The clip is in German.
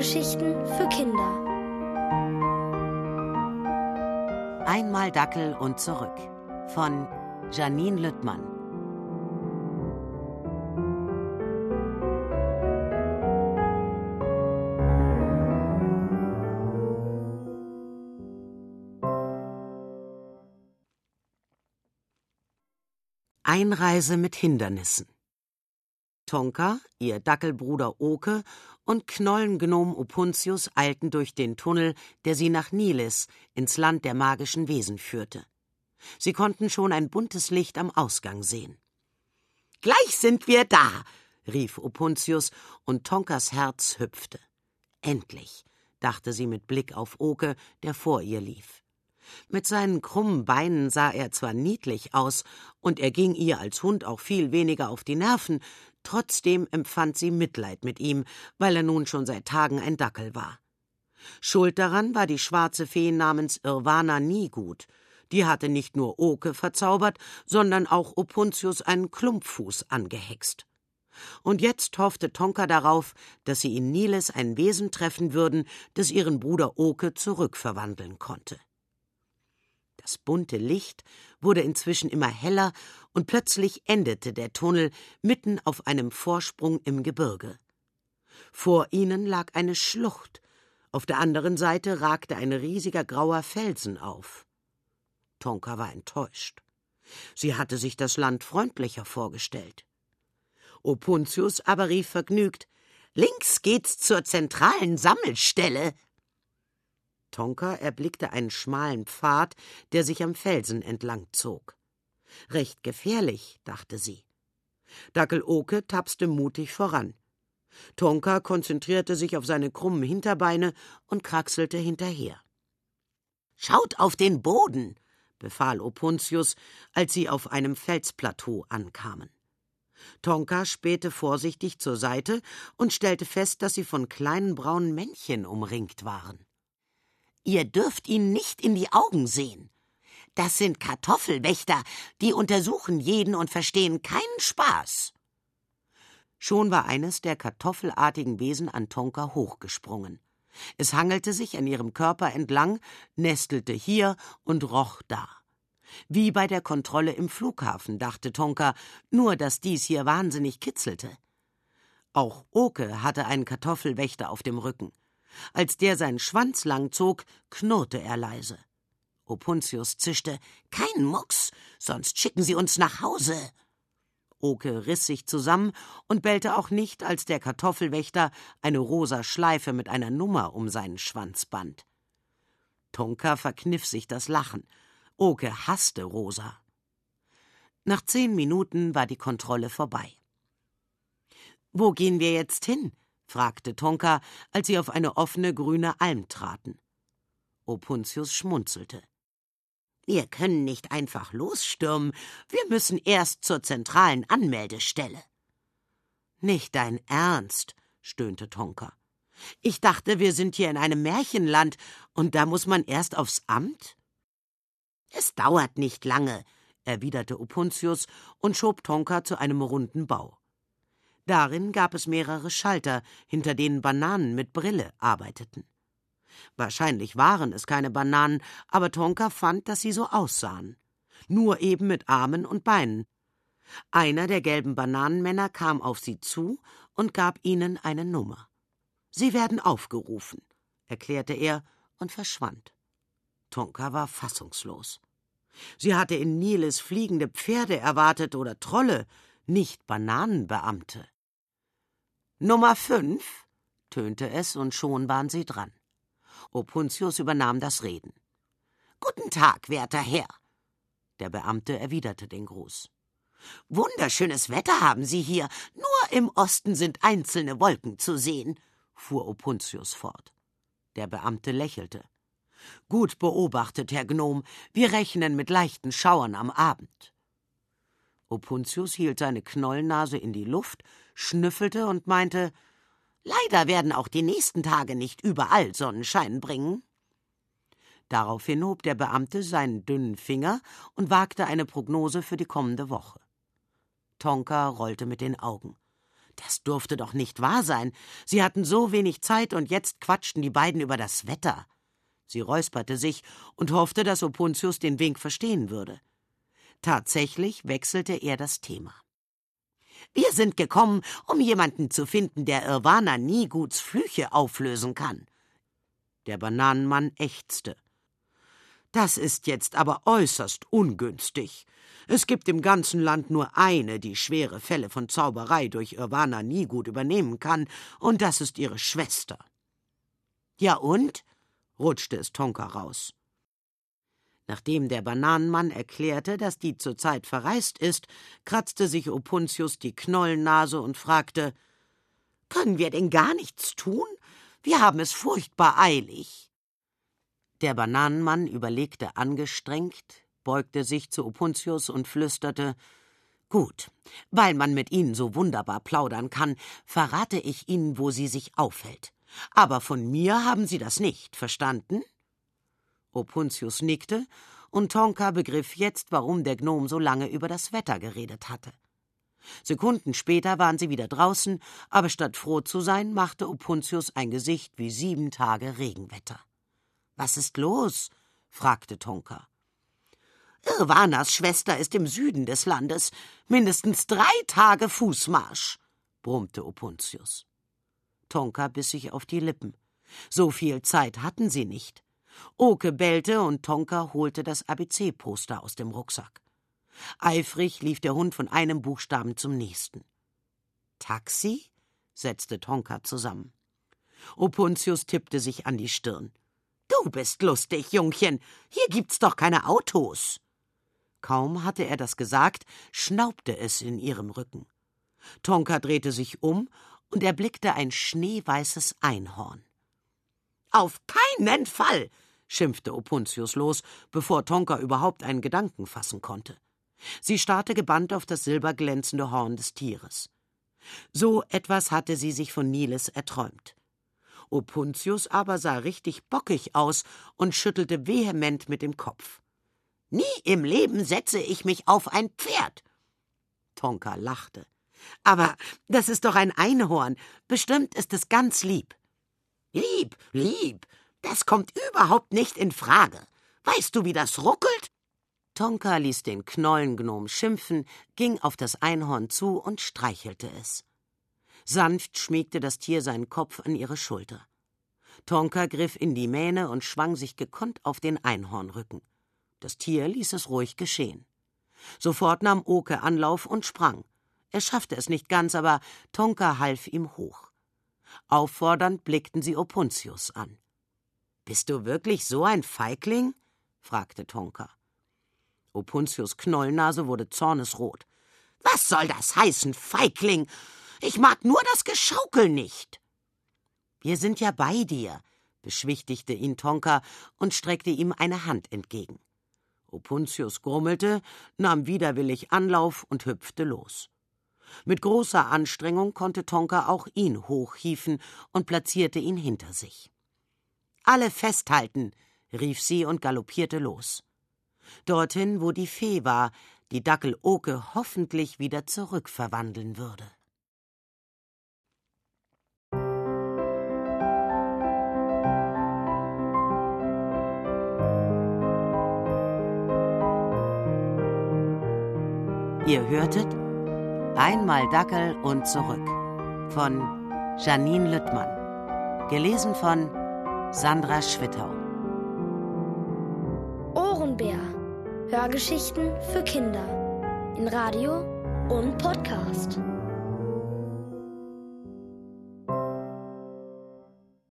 Hörgeschichten für Kinder. Einmal Dackel und zurück von Janine Lüttmann. Einreise mit Hindernissen. Tonka, ihr Dackelbruder Oke und Knollengnom Opuntius eilten durch den Tunnel, der sie nach Nilis, ins Land der magischen Wesen führte. Sie konnten schon ein buntes Licht am Ausgang sehen. Gleich sind wir da, rief Opuntius, und Tonkas Herz hüpfte. Endlich, dachte sie mit Blick auf Oke, der vor ihr lief. Mit seinen krummen Beinen sah er zwar niedlich aus, und er ging ihr als Hund auch viel weniger auf die Nerven, trotzdem empfand sie Mitleid mit ihm, weil er nun schon seit Tagen ein Dackel war. Schuld daran war die schwarze Fee namens Irwana Niegut. Die hatte nicht nur Oke verzaubert, sondern auch Opuntius einen Klumpfuß angehext. Und jetzt hoffte Tonka darauf, dass sie in Niles ein Wesen treffen würden, das ihren Bruder Oke zurückverwandeln konnte. Das bunte Licht wurde inzwischen immer heller und plötzlich endete der Tunnel mitten auf einem Vorsprung im Gebirge. Vor ihnen lag eine Schlucht, auf der anderen Seite ragte ein riesiger grauer Felsen auf. Tonka war enttäuscht. Sie hatte sich das Land freundlicher vorgestellt. Opuntius aber rief vergnügt Links geht's zur zentralen Sammelstelle. Tonka erblickte einen schmalen Pfad, der sich am Felsen entlang zog. Recht gefährlich, dachte sie. Dackel Oke tapste mutig voran. Tonka konzentrierte sich auf seine krummen Hinterbeine und kraxelte hinterher. Schaut auf den Boden, befahl Opuntius, als sie auf einem Felsplateau ankamen. Tonka spähte vorsichtig zur Seite und stellte fest, dass sie von kleinen braunen Männchen umringt waren. Ihr dürft ihnen nicht in die Augen sehen. Das sind Kartoffelwächter, die untersuchen jeden und verstehen keinen Spaß. Schon war eines der kartoffelartigen Wesen an Tonka hochgesprungen. Es hangelte sich an ihrem Körper entlang, nestelte hier und roch da. Wie bei der Kontrolle im Flughafen, dachte Tonka, nur dass dies hier wahnsinnig kitzelte. Auch Oke hatte einen Kartoffelwächter auf dem Rücken. Als der seinen Schwanz lang zog, knurrte er leise. Opuntius zischte: Kein Mucks, sonst schicken sie uns nach Hause. Oke riss sich zusammen und bellte auch nicht, als der Kartoffelwächter eine rosa Schleife mit einer Nummer um seinen Schwanz band. Tonka verkniff sich das Lachen. Oke hasste Rosa. Nach zehn Minuten war die Kontrolle vorbei. Wo gehen wir jetzt hin? Fragte Tonka, als sie auf eine offene grüne Alm traten. Opuntius schmunzelte. Wir können nicht einfach losstürmen, wir müssen erst zur zentralen Anmeldestelle. Nicht dein Ernst, stöhnte Tonka. Ich dachte, wir sind hier in einem Märchenland, und da muss man erst aufs Amt? Es dauert nicht lange, erwiderte Opuntius und schob Tonka zu einem runden Bau. Darin gab es mehrere Schalter, hinter denen Bananen mit Brille arbeiteten. Wahrscheinlich waren es keine Bananen, aber Tonka fand, dass sie so aussahen. Nur eben mit Armen und Beinen. Einer der gelben Bananenmänner kam auf sie zu und gab ihnen eine Nummer. Sie werden aufgerufen, erklärte er und verschwand. Tonka war fassungslos. Sie hatte in Niles fliegende Pferde erwartet oder Trolle, nicht Bananenbeamte. Nummer fünf, tönte es, und schon waren sie dran. Opuntius übernahm das Reden. Guten Tag, werter Herr. Der Beamte erwiderte den Gruß. Wunderschönes Wetter haben Sie hier, nur im Osten sind einzelne Wolken zu sehen, fuhr Opuntius fort. Der Beamte lächelte. Gut beobachtet, Herr Gnom, wir rechnen mit leichten Schauern am Abend. Opuntius hielt seine Knollnase in die Luft, schnüffelte und meinte Leider werden auch die nächsten Tage nicht überall Sonnenschein bringen. Daraufhin hob der Beamte seinen dünnen Finger und wagte eine Prognose für die kommende Woche. Tonka rollte mit den Augen. Das durfte doch nicht wahr sein. Sie hatten so wenig Zeit und jetzt quatschten die beiden über das Wetter. Sie räusperte sich und hoffte, dass Opuntius den Wink verstehen würde. Tatsächlich wechselte er das Thema. Wir sind gekommen, um jemanden zu finden, der Irwana Niguts Flüche auflösen kann. Der Bananenmann ächzte. Das ist jetzt aber äußerst ungünstig. Es gibt im ganzen Land nur eine, die schwere Fälle von Zauberei durch Irwana Nigut übernehmen kann, und das ist ihre Schwester. Ja und? rutschte es Tonka raus. Nachdem der Bananenmann erklärte, dass die zurzeit verreist ist, kratzte sich Opuntius die Knollennase und fragte Können wir denn gar nichts tun? Wir haben es furchtbar eilig. Der Bananenmann überlegte angestrengt, beugte sich zu Opuntius und flüsterte Gut, weil man mit Ihnen so wunderbar plaudern kann, verrate ich Ihnen, wo sie sich aufhält. Aber von mir haben Sie das nicht, verstanden? Opuntius nickte, und Tonka begriff jetzt, warum der Gnom so lange über das Wetter geredet hatte. Sekunden später waren sie wieder draußen, aber statt froh zu sein, machte Opuntius ein Gesicht wie sieben Tage Regenwetter. Was ist los? fragte Tonka. Irwanas Schwester ist im Süden des Landes, mindestens drei Tage Fußmarsch, brummte Opuntius. Tonka biss sich auf die Lippen. So viel Zeit hatten sie nicht. Oke bellte und Tonka holte das ABC-Poster aus dem Rucksack. Eifrig lief der Hund von einem Buchstaben zum nächsten. Taxi? setzte Tonka zusammen. Opuntius tippte sich an die Stirn. Du bist lustig, Jungchen. Hier gibt's doch keine Autos. Kaum hatte er das gesagt, schnaubte es in ihrem Rücken. Tonka drehte sich um und erblickte ein schneeweißes Einhorn. Auf keinen Fall! schimpfte Opuntius los, bevor Tonka überhaupt einen Gedanken fassen konnte. Sie starrte gebannt auf das silberglänzende Horn des Tieres. So etwas hatte sie sich von Niles erträumt. Opuntius aber sah richtig bockig aus und schüttelte vehement mit dem Kopf. Nie im Leben setze ich mich auf ein Pferd. Tonka lachte. Aber das ist doch ein Einhorn. Bestimmt ist es ganz lieb. Lieb, lieb. Das kommt überhaupt nicht in Frage. Weißt du, wie das ruckelt? Tonka ließ den Knollengnom schimpfen, ging auf das Einhorn zu und streichelte es. Sanft schmiegte das Tier seinen Kopf an ihre Schulter. Tonka griff in die Mähne und schwang sich gekonnt auf den Einhornrücken. Das Tier ließ es ruhig geschehen. Sofort nahm Oke Anlauf und sprang. Er schaffte es nicht ganz, aber Tonka half ihm hoch. Auffordernd blickten sie Opuntius an. Bist du wirklich so ein Feigling? fragte Tonka. Opuntius Knollnase wurde zornesrot. Was soll das heißen, Feigling? Ich mag nur das Geschaukel nicht. Wir sind ja bei dir, beschwichtigte ihn Tonka und streckte ihm eine Hand entgegen. Opuntius grummelte, nahm widerwillig Anlauf und hüpfte los. Mit großer Anstrengung konnte Tonka auch ihn hochhieven und platzierte ihn hinter sich. Alle festhalten, rief sie und galoppierte los. Dorthin, wo die Fee war, die Dackel Oke hoffentlich wieder zurückverwandeln würde. Ihr hörtet Einmal Dackel und zurück von Janine Lüttmann. Gelesen von Sandra Schwittau. Ohrenbär. Hörgeschichten für Kinder. In Radio und Podcast.